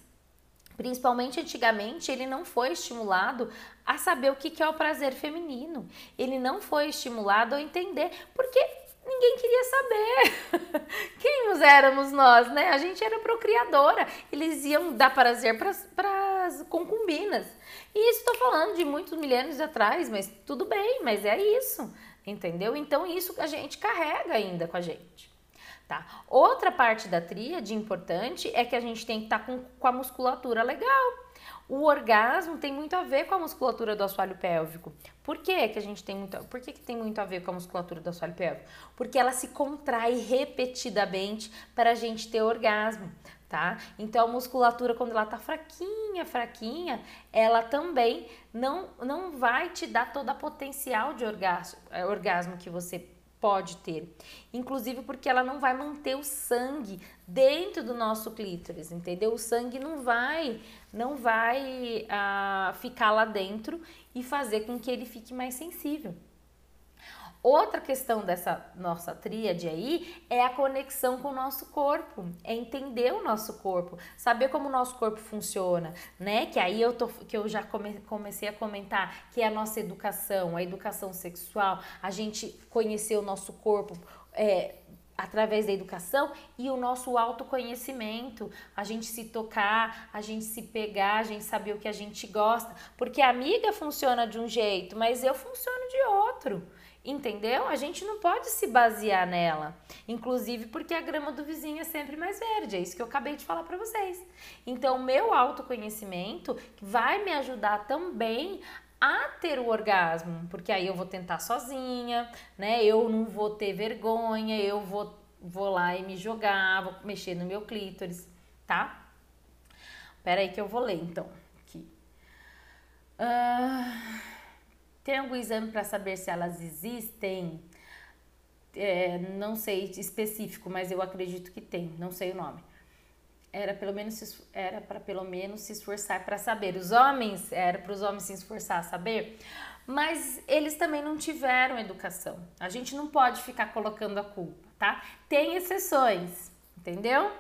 Principalmente antigamente, ele não foi estimulado a saber o que é o prazer feminino. Ele não foi estimulado a entender, porque ninguém queria saber. Quem éramos nós, né? A gente era procriadora. Eles iam dar prazer para as concubinas. E isso estou falando de muitos milênios atrás, mas tudo bem, mas é isso, entendeu? Então isso a gente carrega ainda com a gente. Tá? Outra parte da tríade importante é que a gente tem que estar tá com, com a musculatura legal. O orgasmo tem muito a ver com a musculatura do assoalho pélvico. Por que, que a gente tem muito, por que, que tem muito a ver com a musculatura do assoalho pélvico? Porque ela se contrai repetidamente para a gente ter orgasmo, tá? Então a musculatura quando ela tá fraquinha, fraquinha, ela também não não vai te dar toda a potencial de orgasmo, é, orgasmo que você pode ter. Inclusive porque ela não vai manter o sangue dentro do nosso clítoris, entendeu? O sangue não vai, não vai ah, ficar lá dentro e fazer com que ele fique mais sensível. Outra questão dessa nossa tríade aí é a conexão com o nosso corpo, é entender o nosso corpo, saber como o nosso corpo funciona, né? Que aí eu tô, que eu já come, comecei a comentar, que é a nossa educação, a educação sexual, a gente conhecer o nosso corpo, é, através da educação e o nosso autoconhecimento, a gente se tocar, a gente se pegar, a gente saber o que a gente gosta, porque a amiga funciona de um jeito, mas eu funciono de outro. Entendeu? A gente não pode se basear nela. Inclusive porque a grama do vizinho é sempre mais verde. É isso que eu acabei de falar para vocês. Então, meu autoconhecimento vai me ajudar também a ter o orgasmo, porque aí eu vou tentar sozinha, né? Eu não vou ter vergonha, eu vou, vou lá e me jogar, vou mexer no meu clítoris, tá? Pera aí que eu vou ler então. Aqui. Uh... Tem algum exame para saber se elas existem? É, não sei específico, mas eu acredito que tem, não sei o nome. Era pelo menos era para pelo menos se esforçar para saber. Os homens era para os homens se esforçar a saber, mas eles também não tiveram educação. A gente não pode ficar colocando a culpa, tá? Tem exceções, entendeu?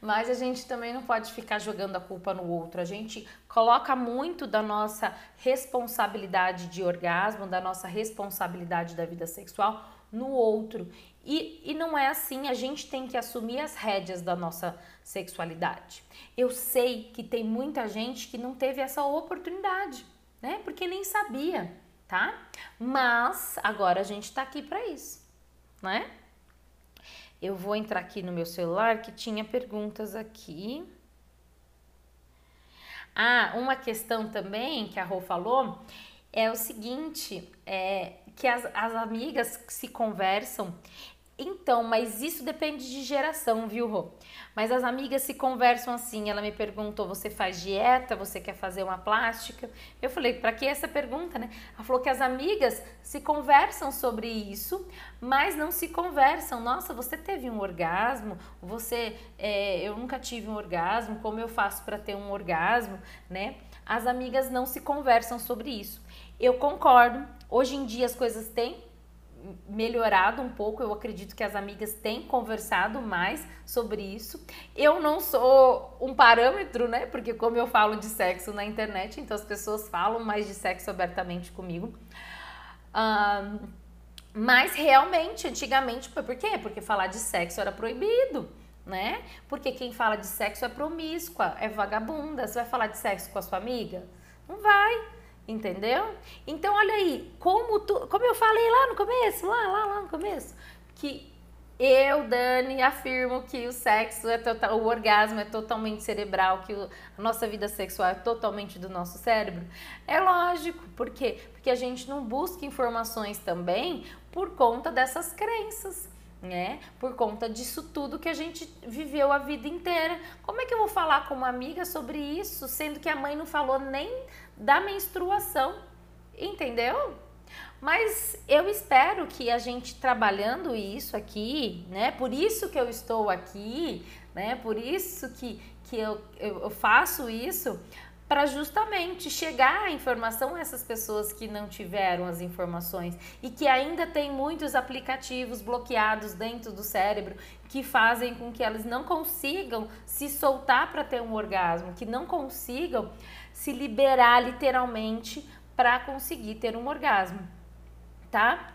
mas a gente também não pode ficar jogando a culpa no outro. A gente coloca muito da nossa responsabilidade de orgasmo, da nossa responsabilidade da vida sexual no outro. E, e não é assim, a gente tem que assumir as rédeas da nossa sexualidade. Eu sei que tem muita gente que não teve essa oportunidade, né? Porque nem sabia, tá? Mas agora a gente tá aqui para isso, né? Eu vou entrar aqui no meu celular que tinha perguntas aqui. Ah, uma questão também que a Rô falou é o seguinte, é que as, as amigas se conversam então, mas isso depende de geração, viu, Rô? Mas as amigas se conversam assim. Ela me perguntou: você faz dieta? Você quer fazer uma plástica? Eu falei: para que essa pergunta, né? Ela falou que as amigas se conversam sobre isso, mas não se conversam. Nossa, você teve um orgasmo? Você, é, eu nunca tive um orgasmo. Como eu faço para ter um orgasmo, né? As amigas não se conversam sobre isso. Eu concordo. Hoje em dia as coisas têm melhorado um pouco. Eu acredito que as amigas têm conversado mais sobre isso. Eu não sou um parâmetro, né? Porque como eu falo de sexo na internet, então as pessoas falam mais de sexo abertamente comigo. Um, mas realmente, antigamente, por quê? Porque falar de sexo era proibido, né? Porque quem fala de sexo é promíscua, é vagabunda. Você vai falar de sexo com a sua amiga? Não vai. Entendeu? Então, olha aí, como, tu, como eu falei lá no começo, lá, lá, lá no começo, que eu, Dani, afirmo que o sexo é total, o orgasmo é totalmente cerebral, que o, a nossa vida sexual é totalmente do nosso cérebro. É lógico, por quê? Porque a gente não busca informações também por conta dessas crenças, né? Por conta disso tudo que a gente viveu a vida inteira. Como é que eu vou falar com uma amiga sobre isso, sendo que a mãe não falou nem da menstruação? Entendeu? Mas eu espero que a gente trabalhando isso aqui, né? Por isso que eu estou aqui, né? Por isso que, que eu, eu, eu faço isso, para justamente chegar a informação a essas pessoas que não tiveram as informações e que ainda tem muitos aplicativos bloqueados dentro do cérebro que fazem com que elas não consigam se soltar para ter um orgasmo, que não consigam se liberar literalmente para conseguir ter um orgasmo, tá?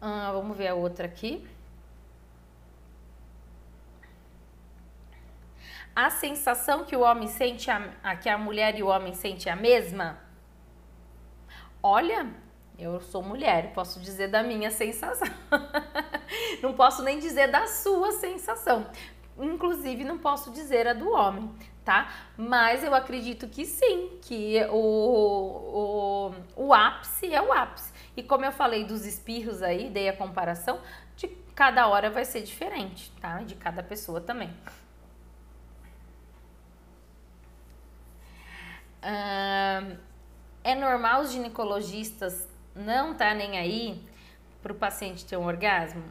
Ah, vamos ver a outra aqui. a sensação que o homem sente, a, a, que a mulher e o homem sentem a mesma? Olha, eu sou mulher, posso dizer da minha sensação. não posso nem dizer da sua sensação. Inclusive, não posso dizer a do homem, tá? Mas eu acredito que sim, que o, o, o ápice é o ápice. E como eu falei dos espirros aí, dei a comparação, de cada hora vai ser diferente, tá? De cada pessoa também. é normal os ginecologistas não tá nem aí para o paciente ter um orgasmo?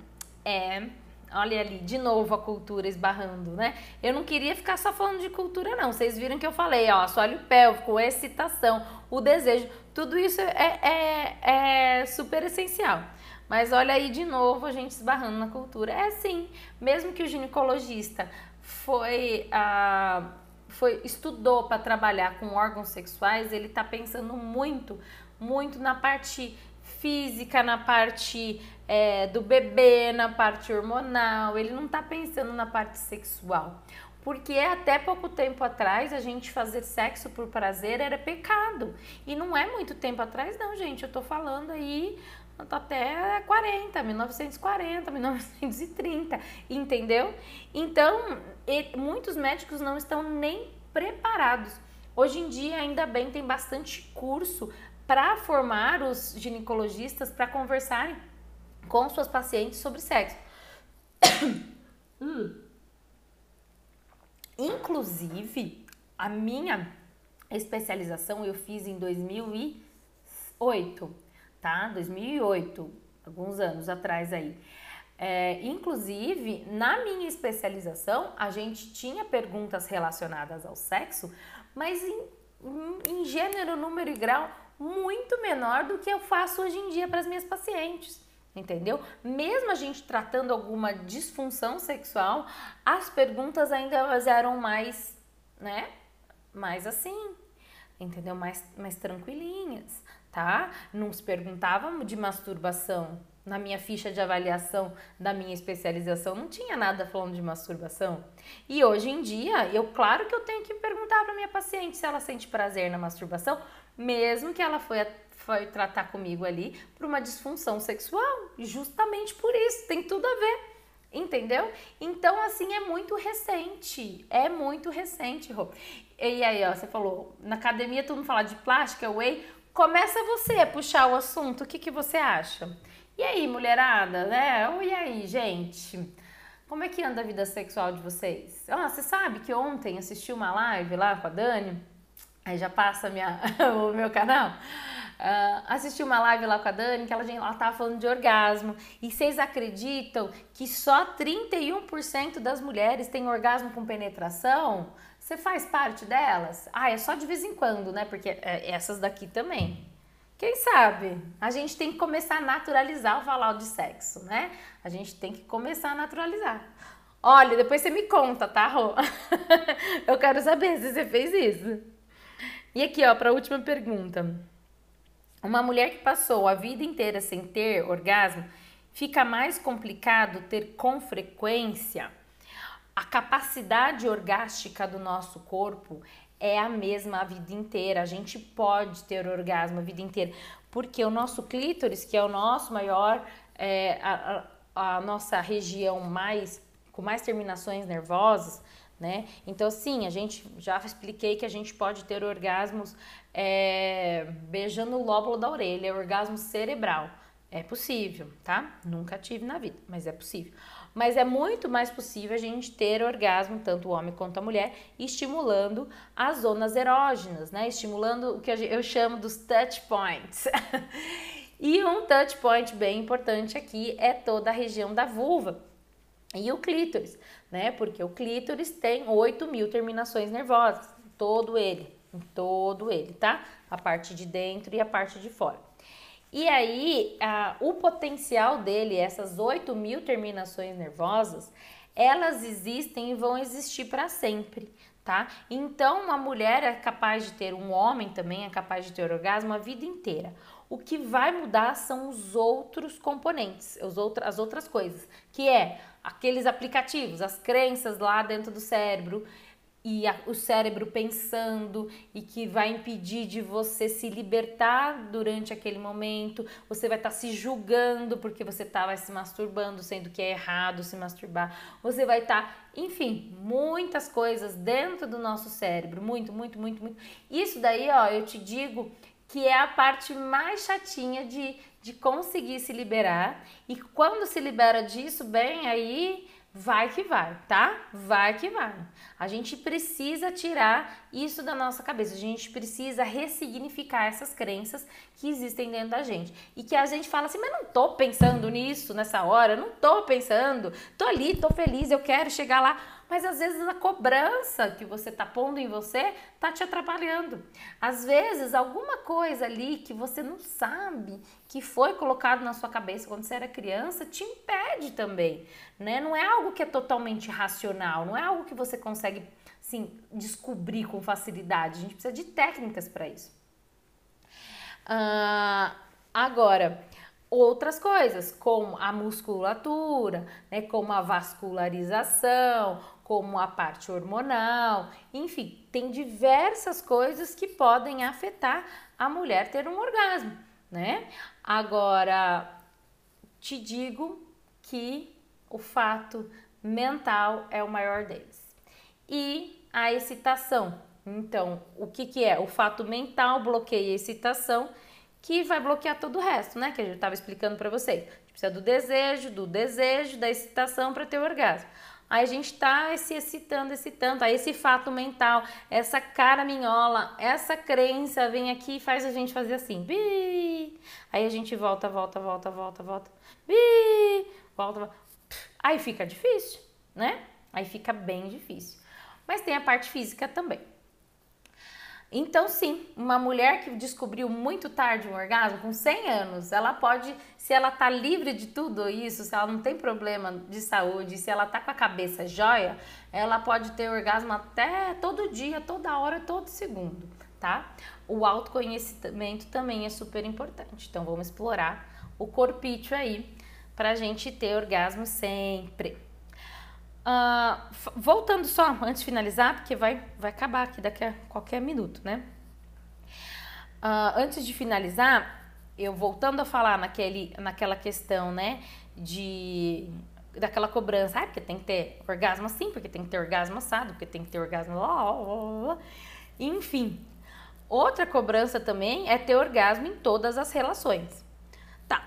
É. Olha ali, de novo a cultura esbarrando, né? Eu não queria ficar só falando de cultura, não. Vocês viram que eu falei, ó, assoalho pélvico, excitação, o desejo, tudo isso é, é, é super essencial. Mas olha aí de novo a gente esbarrando na cultura. É sim, mesmo que o ginecologista foi. Ah, foi estudou para trabalhar com órgãos sexuais, ele está pensando muito, muito na parte física, na parte é, do bebê, na parte hormonal. Ele não está pensando na parte sexual. Porque até pouco tempo atrás a gente fazer sexo por prazer era pecado. E não é muito tempo atrás, não, gente. Eu tô falando aí até 40, 1940, 1930, entendeu? Então, muitos médicos não estão nem preparados. Hoje em dia, ainda bem, tem bastante curso para formar os ginecologistas para conversarem com suas pacientes sobre sexo. hum. Inclusive, a minha especialização eu fiz em 2008, tá? 2008, alguns anos atrás aí. É, inclusive, na minha especialização, a gente tinha perguntas relacionadas ao sexo, mas em, em gênero, número e grau muito menor do que eu faço hoje em dia para as minhas pacientes. Entendeu? Mesmo a gente tratando alguma disfunção sexual, as perguntas ainda eram mais, né? Mais assim, entendeu? Mais, mais tranquilinhas, tá? Não se perguntava de masturbação, na minha ficha de avaliação da minha especialização não tinha nada falando de masturbação. E hoje em dia, eu claro que eu tenho que perguntar para minha paciente se ela sente prazer na masturbação, mesmo que ela foi, foi tratar comigo ali por uma disfunção sexual, justamente por isso, tem tudo a ver. Entendeu? Então, assim, é muito recente. É muito recente, Rô. E aí, ó, você falou, na academia todo mundo fala de plástica, whey. Começa você a puxar o assunto. O que, que você acha? E aí, mulherada, né? Oi, e aí, gente? Como é que anda a vida sexual de vocês? Ah, você sabe que ontem assisti uma live lá com a Dani, aí já passa minha, o meu canal. Uh, assisti uma live lá com a Dani que ela, ela tava falando de orgasmo. E vocês acreditam que só 31% das mulheres têm orgasmo com penetração? Você faz parte delas? Ah, é só de vez em quando, né? Porque é, essas daqui também. Quem sabe? A gente tem que começar a naturalizar o falar de sexo, né? A gente tem que começar a naturalizar. Olha, depois você me conta, tá, Rô? Eu quero saber se você fez isso. E aqui, ó, para a última pergunta. Uma mulher que passou a vida inteira sem ter orgasmo, fica mais complicado ter com frequência? A capacidade orgástica do nosso corpo é a mesma a vida inteira. A gente pode ter orgasmo a vida inteira, porque o nosso clítoris, que é o nosso maior, é, a, a, a nossa região mais com mais terminações nervosas, né? Então, sim, a gente já expliquei que a gente pode ter orgasmos é, beijando o lóbulo da orelha, orgasmo cerebral, É possível, tá? Nunca tive na vida, mas é possível. Mas é muito mais possível a gente ter orgasmo, tanto o homem quanto a mulher, estimulando as zonas erógenas, né? Estimulando o que eu chamo dos touch points. e um touch point bem importante aqui é toda a região da vulva e o clítoris, né? Porque o clítoris tem 8 mil terminações nervosas, todo ele, todo ele, tá? A parte de dentro e a parte de fora. E aí, a, o potencial dele, essas 8 mil terminações nervosas, elas existem e vão existir para sempre, tá? Então, uma mulher é capaz de ter, um homem também é capaz de ter orgasmo a vida inteira. O que vai mudar são os outros componentes, os outro, as outras coisas, que é aqueles aplicativos, as crenças lá dentro do cérebro e a, o cérebro pensando e que vai impedir de você se libertar durante aquele momento. Você vai estar tá se julgando porque você estava se masturbando, sendo que é errado se masturbar. Você vai estar, tá, enfim, muitas coisas dentro do nosso cérebro, muito, muito, muito, muito. Isso daí, ó, eu te digo que é a parte mais chatinha de, de conseguir se liberar. E quando se libera disso, bem, aí vai que vai, tá? Vai que vai. A gente precisa tirar isso da nossa cabeça. A gente precisa ressignificar essas crenças que existem dentro da gente. E que a gente fala assim, mas não tô pensando nisso nessa hora, não tô pensando, tô ali, tô feliz, eu quero chegar lá mas às vezes a cobrança que você tá pondo em você tá te atrapalhando. Às vezes alguma coisa ali que você não sabe que foi colocado na sua cabeça quando você era criança te impede também, né? Não é algo que é totalmente racional, não é algo que você consegue assim, descobrir com facilidade. A gente precisa de técnicas para isso. Uh, agora, outras coisas, como a musculatura, né, como a vascularização, como a parte hormonal, enfim, tem diversas coisas que podem afetar a mulher ter um orgasmo, né? Agora, te digo que o fato mental é o maior deles. E a excitação. Então, o que, que é? O fato mental bloqueia a excitação, que vai bloquear todo o resto, né? Que a gente estava explicando para vocês. Precisa do desejo, do desejo, da excitação para ter o orgasmo. Aí a gente está se excitando, excitando. Aí esse fato mental, essa caraminhola, essa crença vem aqui e faz a gente fazer assim. Bi! Aí a gente volta, volta, volta, volta, volta. Bi! Volta, volta. Aí fica difícil, né? Aí fica bem difícil. Mas tem a parte física também. Então, sim, uma mulher que descobriu muito tarde um orgasmo, com 100 anos, ela pode, se ela tá livre de tudo isso, se ela não tem problema de saúde, se ela tá com a cabeça jóia, ela pode ter orgasmo até todo dia, toda hora, todo segundo, tá? O autoconhecimento também é super importante. Então, vamos explorar o corpício aí pra gente ter orgasmo sempre. Uh, voltando só, antes de finalizar, porque vai, vai acabar aqui daqui a qualquer minuto, né? Uh, antes de finalizar, eu voltando a falar naquele, naquela questão, né, de daquela cobrança, ah, porque tem que ter orgasmo assim, porque tem que ter orgasmo assado, porque tem que ter orgasmo lá, lá, lá, enfim. Outra cobrança também é ter orgasmo em todas as relações. Tá,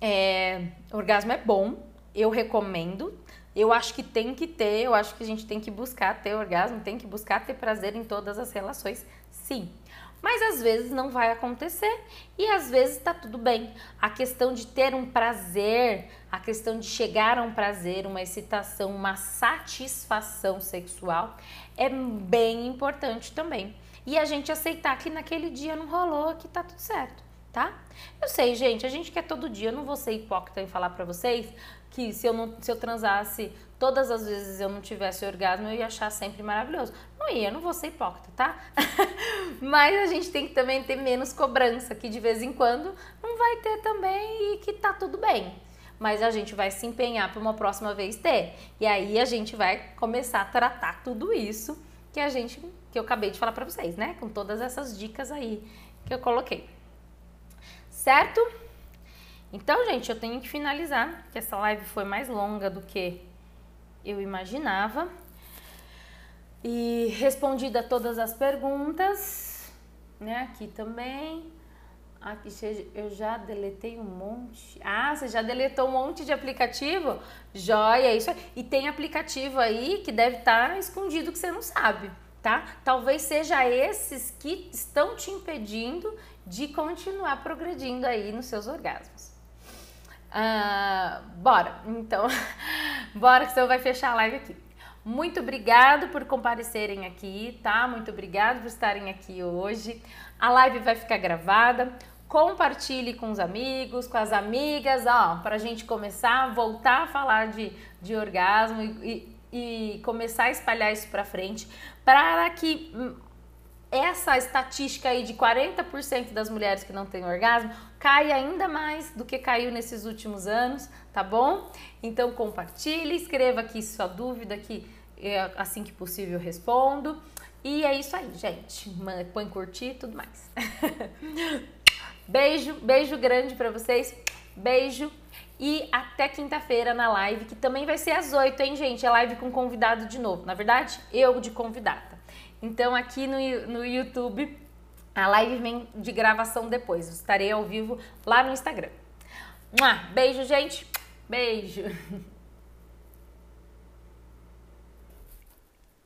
é, orgasmo é bom, eu recomendo, eu acho que tem que ter, eu acho que a gente tem que buscar ter orgasmo, tem que buscar ter prazer em todas as relações, sim. Mas às vezes não vai acontecer e às vezes tá tudo bem. A questão de ter um prazer, a questão de chegar a um prazer, uma excitação, uma satisfação sexual é bem importante também. E a gente aceitar que naquele dia não rolou, que tá tudo certo, tá? Eu sei, gente, a gente quer todo dia, eu não vou ser hipócrita em falar para vocês que se eu, não, se eu transasse todas as vezes eu não tivesse orgasmo, eu ia achar sempre maravilhoso. Não ia, não vou ser hipócrita, tá? Mas a gente tem que também ter menos cobrança, que de vez em quando não vai ter também e que tá tudo bem. Mas a gente vai se empenhar para uma próxima vez ter. E aí a gente vai começar a tratar tudo isso que a gente que eu acabei de falar para vocês, né? Com todas essas dicas aí que eu coloquei. Certo? Então, gente, eu tenho que finalizar, que essa live foi mais longa do que eu imaginava. E respondida todas as perguntas, né? Aqui também. Aqui, eu já deletei um monte. Ah, você já deletou um monte de aplicativo? Joia, isso. E tem aplicativo aí que deve estar tá escondido que você não sabe, tá? Talvez seja esses que estão te impedindo de continuar progredindo aí nos seus orgasmos. Ah, bora, então, bora que você vai fechar a live aqui. Muito obrigado por comparecerem aqui, tá? Muito obrigado por estarem aqui hoje. A live vai ficar gravada. Compartilhe com os amigos, com as amigas, ó, para a gente começar a voltar a falar de, de orgasmo e, e, e começar a espalhar isso para frente, para que hum, essa estatística aí de 40% das mulheres que não têm orgasmo caia ainda mais do que caiu nesses últimos anos, tá bom? Então compartilhe, escreva aqui sua dúvida que é, assim que possível respondo. E é isso aí, gente. Põe curtir e tudo mais. beijo, beijo grande para vocês. Beijo. E até quinta-feira na live, que também vai ser às 8, hein, gente? É live com convidado de novo. Na verdade, eu de convidada. Então, aqui no, no YouTube, a live vem de gravação depois. estarei ao vivo lá no Instagram. Beijo, gente. Beijo.